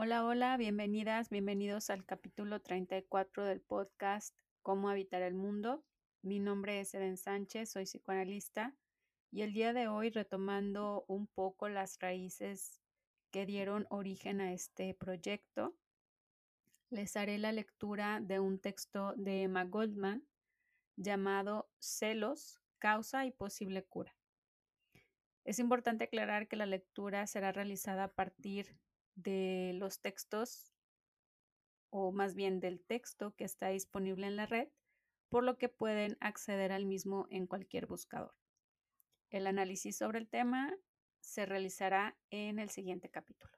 Hola, hola, bienvenidas, bienvenidos al capítulo 34 del podcast Cómo habitar el mundo. Mi nombre es Eden Sánchez, soy psicoanalista y el día de hoy retomando un poco las raíces que dieron origen a este proyecto, les haré la lectura de un texto de Emma Goldman llamado Celos, causa y posible cura. Es importante aclarar que la lectura será realizada a partir de los textos o más bien del texto que está disponible en la red, por lo que pueden acceder al mismo en cualquier buscador. El análisis sobre el tema se realizará en el siguiente capítulo.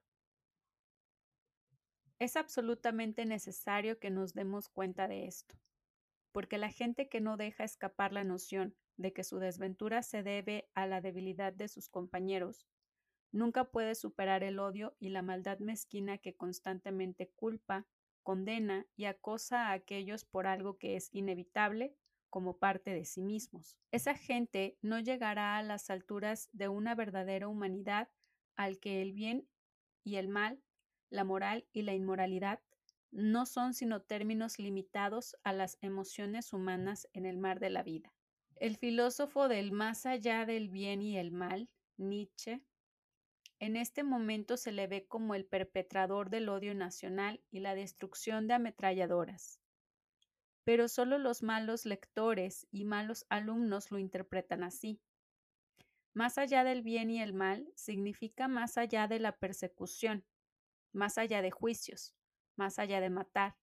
Es absolutamente necesario que nos demos cuenta de esto, porque la gente que no deja escapar la noción de que su desventura se debe a la debilidad de sus compañeros Nunca puede superar el odio y la maldad mezquina que constantemente culpa, condena y acosa a aquellos por algo que es inevitable como parte de sí mismos. Esa gente no llegará a las alturas de una verdadera humanidad al que el bien y el mal, la moral y la inmoralidad no son sino términos limitados a las emociones humanas en el mar de la vida. El filósofo del más allá del bien y el mal, Nietzsche, en este momento se le ve como el perpetrador del odio nacional y la destrucción de ametralladoras. Pero solo los malos lectores y malos alumnos lo interpretan así. Más allá del bien y el mal significa más allá de la persecución, más allá de juicios, más allá de matar.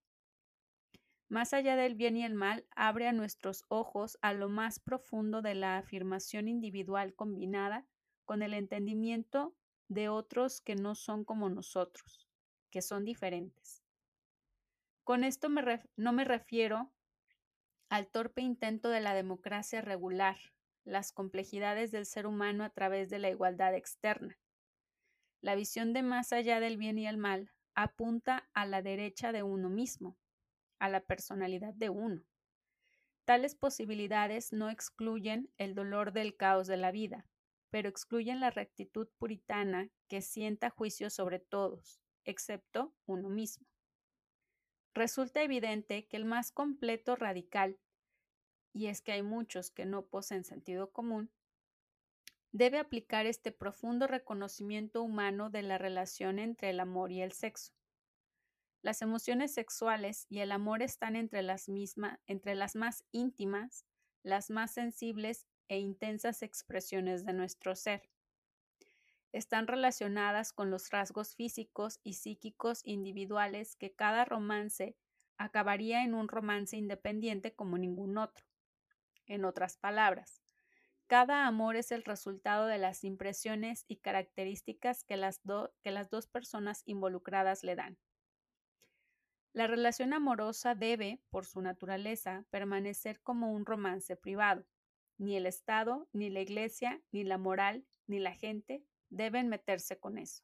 Más allá del bien y el mal abre a nuestros ojos a lo más profundo de la afirmación individual combinada con el entendimiento de otros que no son como nosotros, que son diferentes. Con esto no me refiero al torpe intento de la democracia regular las complejidades del ser humano a través de la igualdad externa. La visión de más allá del bien y el mal apunta a la derecha de uno mismo, a la personalidad de uno. Tales posibilidades no excluyen el dolor del caos de la vida, pero excluyen la rectitud puritana que sienta juicio sobre todos, excepto uno mismo. Resulta evidente que el más completo radical, y es que hay muchos que no poseen sentido común, debe aplicar este profundo reconocimiento humano de la relación entre el amor y el sexo. Las emociones sexuales y el amor están entre las, mismas, entre las más íntimas, las más sensibles e intensas expresiones de nuestro ser. Están relacionadas con los rasgos físicos y psíquicos individuales que cada romance acabaría en un romance independiente como ningún otro. En otras palabras, cada amor es el resultado de las impresiones y características que las, que las dos personas involucradas le dan. La relación amorosa debe, por su naturaleza, permanecer como un romance privado, ni el Estado, ni la Iglesia, ni la moral, ni la gente deben meterse con eso.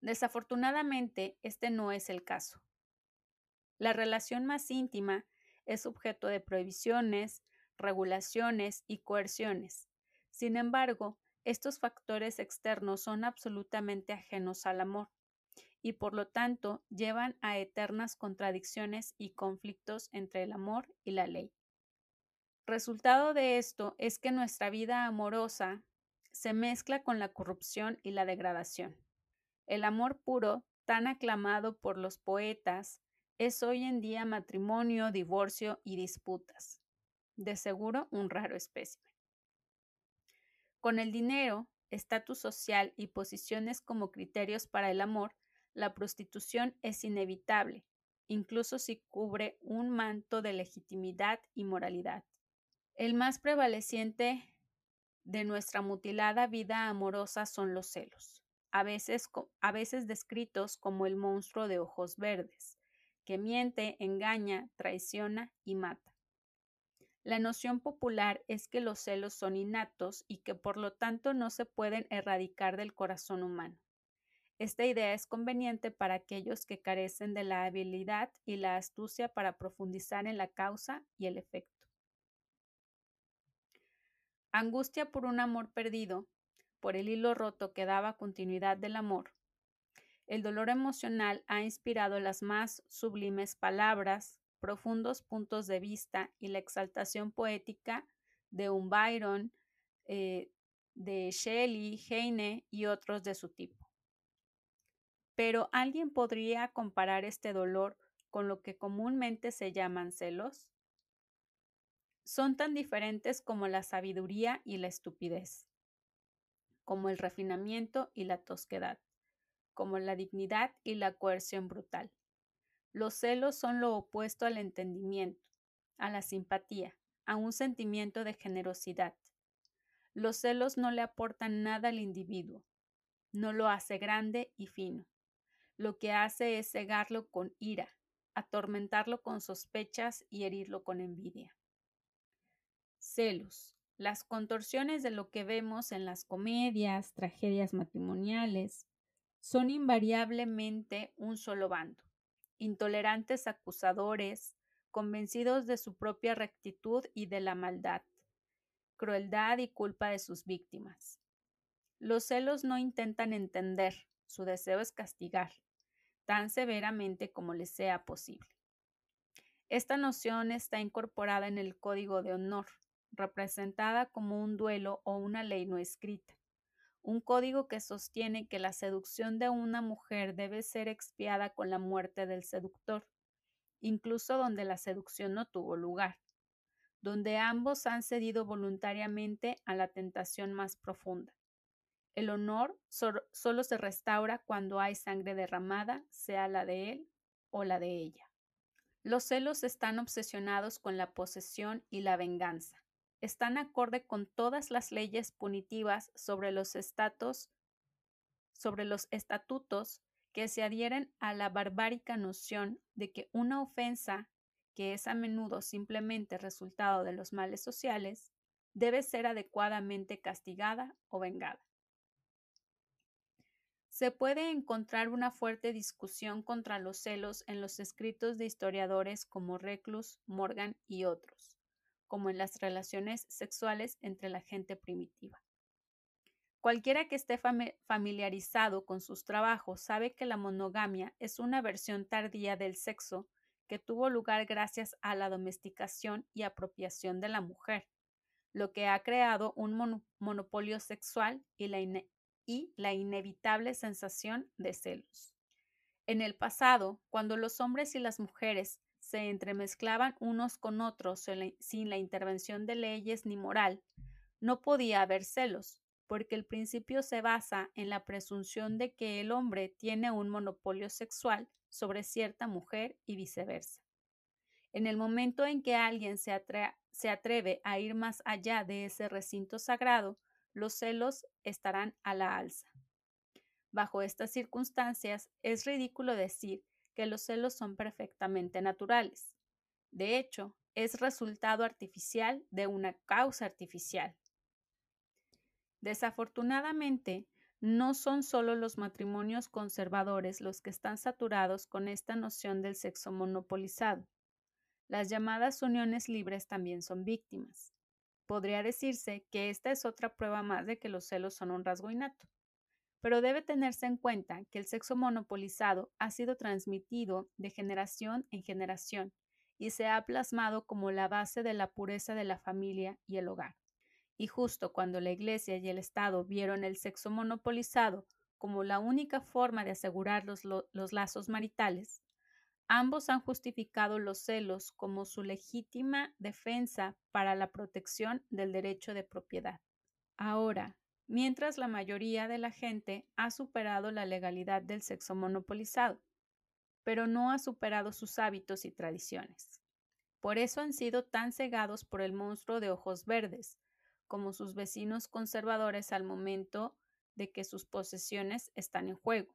Desafortunadamente, este no es el caso. La relación más íntima es objeto de prohibiciones, regulaciones y coerciones. Sin embargo, estos factores externos son absolutamente ajenos al amor y por lo tanto llevan a eternas contradicciones y conflictos entre el amor y la ley. Resultado de esto es que nuestra vida amorosa se mezcla con la corrupción y la degradación. El amor puro, tan aclamado por los poetas, es hoy en día matrimonio, divorcio y disputas. De seguro un raro espécimen. Con el dinero, estatus social y posiciones como criterios para el amor, la prostitución es inevitable, incluso si cubre un manto de legitimidad y moralidad el más prevaleciente de nuestra mutilada vida amorosa son los celos, a veces, descritos como el monstruo de ojos verdes, que miente, engaña, traiciona y mata. La noción popular es que los celos son innatos y que por lo tanto no se pueden erradicar del corazón humano. Esta idea es conveniente para aquellos que carecen de la habilidad y la astucia para profundizar en la causa y el efecto. Angustia por un amor perdido, por el hilo roto que daba continuidad del amor. El dolor emocional ha inspirado las más sublimes palabras, profundos puntos de vista y la exaltación poética de un Byron, eh, de Shelley, Heine y otros de su tipo. Pero ¿alguien podría comparar este dolor con lo que comúnmente se llaman celos? Son tan diferentes como la sabiduría y la estupidez, como el refinamiento y la tosquedad, como la dignidad y la coerción brutal. Los celos son lo opuesto al entendimiento, a la simpatía, a un sentimiento de generosidad. Los celos no le aportan nada al individuo, no lo hace grande y fino. Lo que hace es cegarlo con ira, atormentarlo con sospechas y herirlo con envidia. Celos. Las contorsiones de lo que vemos en las comedias, tragedias matrimoniales, son invariablemente un solo bando, intolerantes acusadores, convencidos de su propia rectitud y de la maldad, crueldad y culpa de sus víctimas. Los celos no intentan entender, su deseo es castigar, tan severamente como les sea posible. Esta noción está incorporada en el Código de Honor, representada como un duelo o una ley no escrita, un código que sostiene que la seducción de una mujer debe ser expiada con la muerte del seductor, incluso donde la seducción no tuvo lugar, donde ambos han cedido voluntariamente a la tentación más profunda. El honor solo se restaura cuando hay sangre derramada, sea la de él o la de ella. Los celos están obsesionados con la posesión y la venganza. Están acorde con todas las leyes punitivas sobre los sobre los estatutos que se adhieren a la barbárica noción de que una ofensa, que es a menudo simplemente resultado de los males sociales, debe ser adecuadamente castigada o vengada. Se puede encontrar una fuerte discusión contra los celos en los escritos de historiadores como Reclus, Morgan y otros, como en las relaciones sexuales entre la gente primitiva. Cualquiera que esté familiarizado con sus trabajos sabe que la monogamia es una versión tardía del sexo que tuvo lugar gracias a la domesticación y apropiación de la mujer, lo que ha creado un monopolio sexual y la, y la inevitable sensación de celos. En el pasado, cuando los hombres y las mujeres se entremezclaban unos con otros sin la intervención de leyes ni moral, no podía haber celos, porque el principio se basa en la presunción de que el hombre tiene un monopolio sexual sobre cierta mujer y viceversa. En el momento en que alguien se, atreve a ir más allá de ese recinto sagrado, los celos estarán a la alza. Bajo estas circunstancias, es ridículo decir que los celos son perfectamente naturales. De hecho, es resultado artificial de una causa artificial. Desafortunadamente, no son solo los matrimonios conservadores los que están saturados con esta noción del sexo monopolizado. Las llamadas uniones libres también son víctimas. Podría decirse que esta es otra prueba más de que los celos son un rasgo innato. Pero debe tenerse en cuenta que el sexo monopolizado ha sido transmitido de generación en generación y se ha plasmado como la base de la pureza de la familia y el hogar. Y justo cuando la Iglesia y el Estado vieron el sexo monopolizado como la única forma de asegurar los, lazos maritales, ambos han justificado los celos como su legítima defensa para la protección del derecho de propiedad. Ahora, mientras la mayoría de la gente ha superado la legalidad del sexo monopolizado, pero no ha superado sus hábitos y tradiciones. Por eso han sido tan cegados por el monstruo de ojos verdes, como sus vecinos conservadores al momento de que sus posesiones están en juego.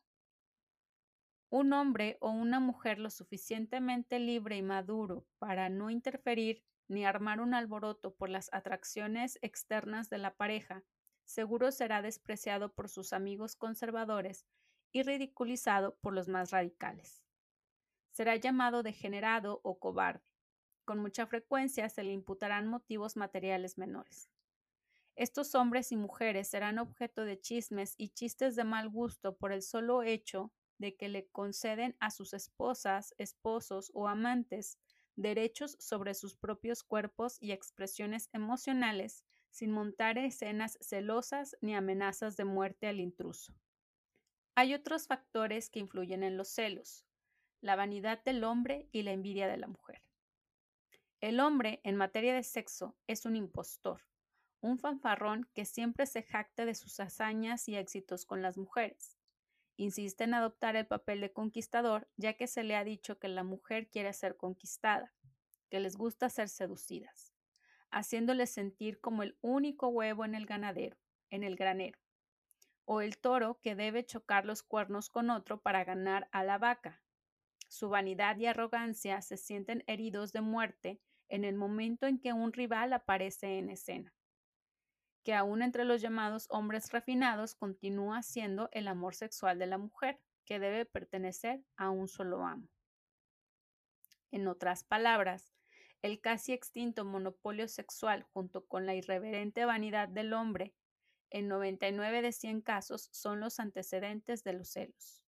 Un hombre o una mujer lo suficientemente libre y maduro para no interferir ni armar un alboroto por las atracciones externas de la pareja, seguro será despreciado por sus amigos conservadores y ridiculizado por los más radicales. Será llamado degenerado o cobarde. Con mucha frecuencia se le imputarán motivos materiales menores. Estos hombres y mujeres serán objeto de chismes y chistes de mal gusto por el solo hecho de que le conceden a sus esposas, esposos o amantes derechos sobre sus propios cuerpos y expresiones emocionales sin montar escenas celosas ni amenazas de muerte al intruso. Hay otros factores que influyen en los celos, la vanidad del hombre y la envidia de la mujer. El hombre, en materia de sexo, es un impostor, un fanfarrón que siempre se jacta de sus hazañas y éxitos con las mujeres. Insiste en adoptar el papel de conquistador, ya que se le ha dicho que la mujer quiere ser conquistada, que les gusta ser seducidas, haciéndoles sentir como el único huevo en el ganadero, en el granero, o el toro que debe chocar los cuernos con otro para ganar a la vaca. Su vanidad y arrogancia se sienten heridos de muerte en el momento en que un rival aparece en escena que aún entre los llamados hombres refinados continúa siendo el amor sexual de la mujer, que debe pertenecer a un solo amo. En otras palabras, el casi extinto monopolio sexual junto con la irreverente vanidad del hombre, en 99 de 100 casos son los antecedentes de los celos.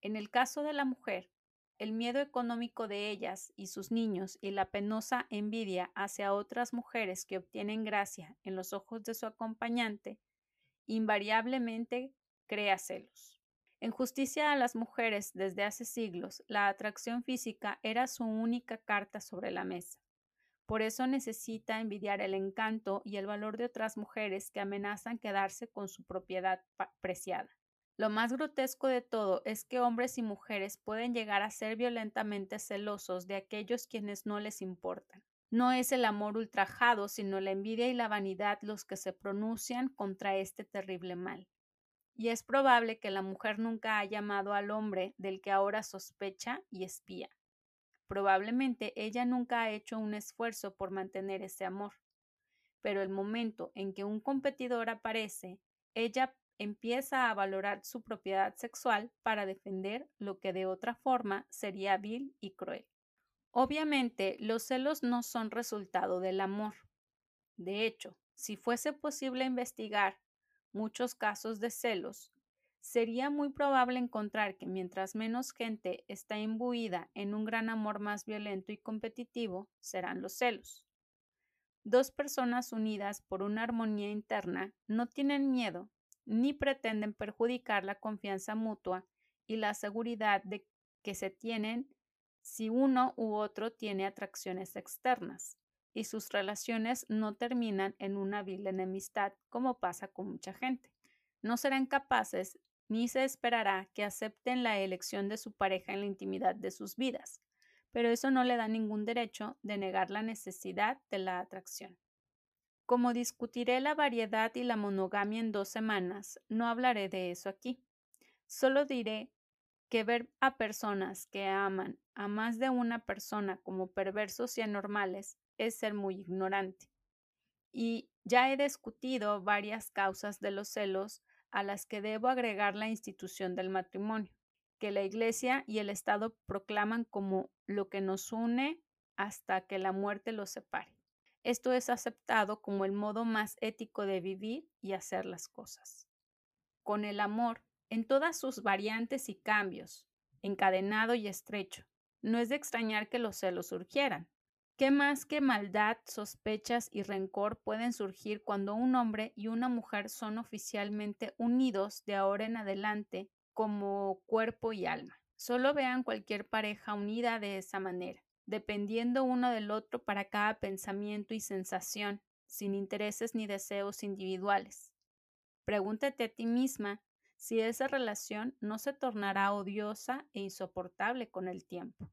En el caso de la mujer, el miedo económico de ellas y sus niños y la penosa envidia hacia otras mujeres que obtienen gracia en los ojos de su acompañante, invariablemente crea celos. En justicia a las mujeres desde hace siglos, la atracción física era su única carta sobre la mesa. Por eso necesita envidiar el encanto y el valor de otras mujeres que amenazan quedarse con su propiedad preciada. Lo más grotesco de todo es que hombres y mujeres pueden llegar a ser violentamente celosos de aquellos quienes no les importan. No es el amor ultrajado, sino la envidia y la vanidad los que se pronuncian contra este terrible mal. Y es probable que la mujer nunca haya amado al hombre del que ahora sospecha y espía. Probablemente ella nunca ha hecho un esfuerzo por mantener ese amor. Pero el momento en que un competidor aparece, ella empieza a valorar su propiedad sexual para defender lo que de otra forma sería vil y cruel. Obviamente, los celos no son resultado del amor. De hecho, si fuese posible investigar muchos casos de celos, sería muy probable encontrar que mientras menos gente está imbuida en un gran amor más violento y competitivo, serán los celos. Dos personas unidas por una armonía interna no tienen miedo ni pretenden perjudicar la confianza mutua y la seguridad de que se tienen si uno u otro tiene atracciones externas y sus relaciones no terminan en una vil enemistad como pasa con mucha gente. No serán capaces ni se esperará que acepten la elección de su pareja en la intimidad de sus vidas, pero eso no le da ningún derecho de negar la necesidad de la atracción. Como discutiré la variedad y la monogamia en dos semanas, no hablaré de eso aquí. Solo diré que ver a personas que aman a más de una persona como perversos y anormales es ser muy ignorante. Y ya he discutido varias causas de los celos a las que debo agregar la institución del matrimonio, que la Iglesia y el Estado proclaman como lo que nos une hasta que la muerte los separe. Esto es aceptado como el modo más ético de vivir y hacer las cosas. Con el amor, en todas sus variantes y cambios, encadenado y estrecho, no es de extrañar que los celos surgieran. ¿Qué más que maldad, sospechas y rencor pueden surgir cuando un hombre y una mujer son oficialmente unidos de ahora en adelante como cuerpo y alma? Solo vean cualquier pareja unida de esa manera dependiendo uno del otro para cada pensamiento y sensación, sin intereses ni deseos individuales. Pregúntate a ti misma si esa relación no se tornará odiosa e insoportable con el tiempo.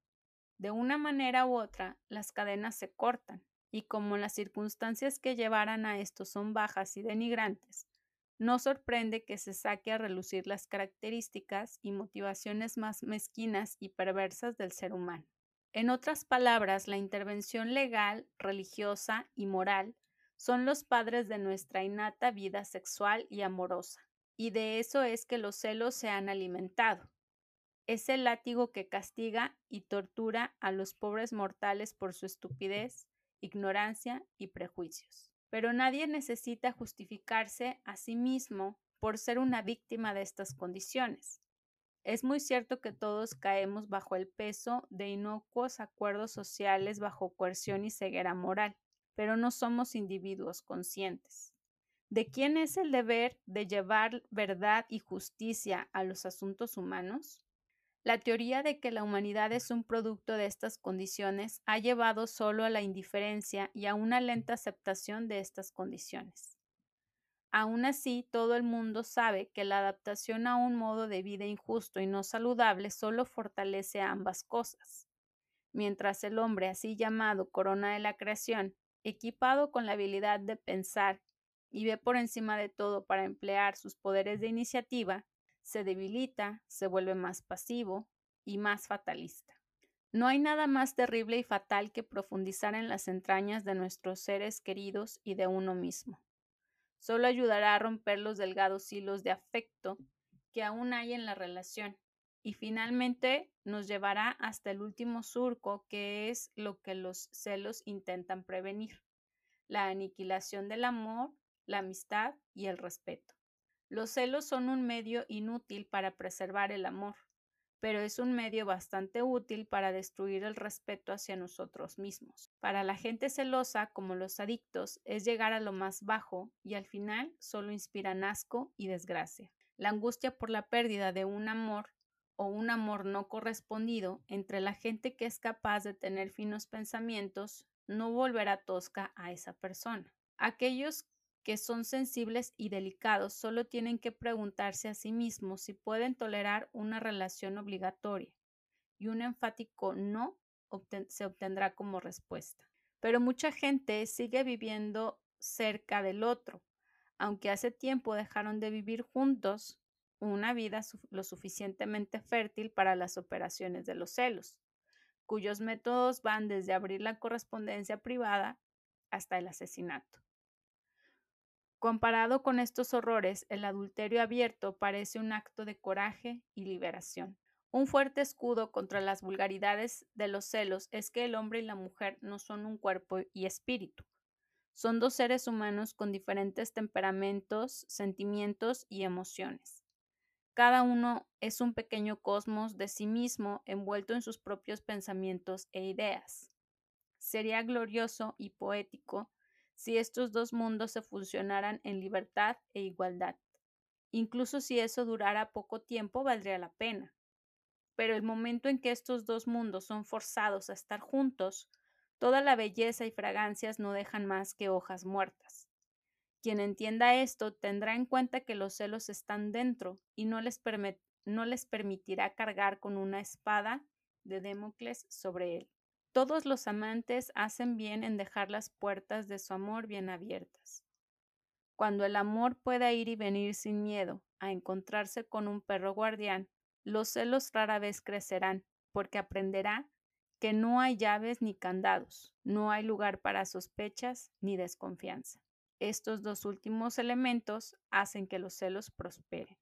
De una manera u otra, las cadenas se cortan, y como las circunstancias que llevaran a esto son bajas y denigrantes, no sorprende que se saque a relucir las características y motivaciones más mezquinas y perversas del ser humano. En otras palabras, la intervención legal, religiosa y moral son los padres de nuestra innata vida sexual y amorosa, y de eso es que los celos se han alimentado. Es el látigo que castiga y tortura a los pobres mortales por su estupidez, ignorancia y prejuicios. Pero nadie necesita justificarse a sí mismo por ser una víctima de estas condiciones. Es muy cierto que todos caemos bajo el peso de inocuos acuerdos sociales bajo coerción y ceguera moral, pero no somos individuos conscientes. ¿De quién es el deber de llevar verdad y justicia a los asuntos humanos? La teoría de que la humanidad es un producto de estas condiciones ha llevado solo a la indiferencia y a una lenta aceptación de estas condiciones. Aún así, todo el mundo sabe que la adaptación a un modo de vida injusto y no saludable solo fortalece ambas cosas. Mientras el hombre, así llamado corona de la creación, equipado con la habilidad de pensar y ve por encima de todo para emplear sus poderes de iniciativa, se debilita, se vuelve más pasivo y más fatalista. No hay nada más terrible y fatal que profundizar en las entrañas de nuestros seres queridos y de uno mismo. Solo ayudará a romper los delgados hilos de afecto que aún hay en la relación y finalmente nos llevará hasta el último surco que es lo que los celos intentan prevenir, la aniquilación del amor, la amistad y el respeto. Los celos son un medio inútil para preservar el amor, pero es un medio bastante útil para destruir el respeto hacia nosotros mismos. Para la gente celosa, como los adictos, es llegar a lo más bajo y al final solo inspiran asco y desgracia. La angustia por la pérdida de un amor o un amor no correspondido entre la gente que es capaz de tener finos pensamientos no volverá tosca a esa persona. Aquellos que son sensibles y delicados solo tienen que preguntarse a sí mismos si pueden tolerar una relación obligatoria y un enfático no se obtendrá como respuesta. Pero mucha gente sigue viviendo cerca del otro, aunque hace tiempo dejaron de vivir juntos una vida lo suficientemente fértil para las operaciones de los celos, cuyos métodos van desde abrir la correspondencia privada hasta el asesinato. Comparado con estos horrores, el adulterio abierto parece un acto de coraje y liberación. Un fuerte escudo contra las vulgaridades de los celos es que el hombre y la mujer no son un cuerpo y espíritu. Son dos seres humanos con diferentes temperamentos, sentimientos y emociones. Cada uno es un pequeño cosmos de sí mismo envuelto en sus propios pensamientos e ideas. Sería glorioso y poético si estos dos mundos se fusionaran en libertad e igualdad. Incluso si eso durara poco tiempo, valdría la pena. Pero el momento en que estos dos mundos son forzados a estar juntos, toda la belleza y fragancias no dejan más que hojas muertas. Quien entienda esto tendrá en cuenta que los celos están dentro y no les, no les permitirá cargar con una espada de Damocles sobre él. Todos los amantes hacen bien en dejar las puertas de su amor bien abiertas. Cuando el amor pueda ir y venir sin miedo a encontrarse con un perro guardián, los celos rara vez crecerán, porque aprenderá que no hay llaves ni candados, no hay lugar para sospechas ni desconfianza. Estos dos últimos elementos hacen que los celos prosperen.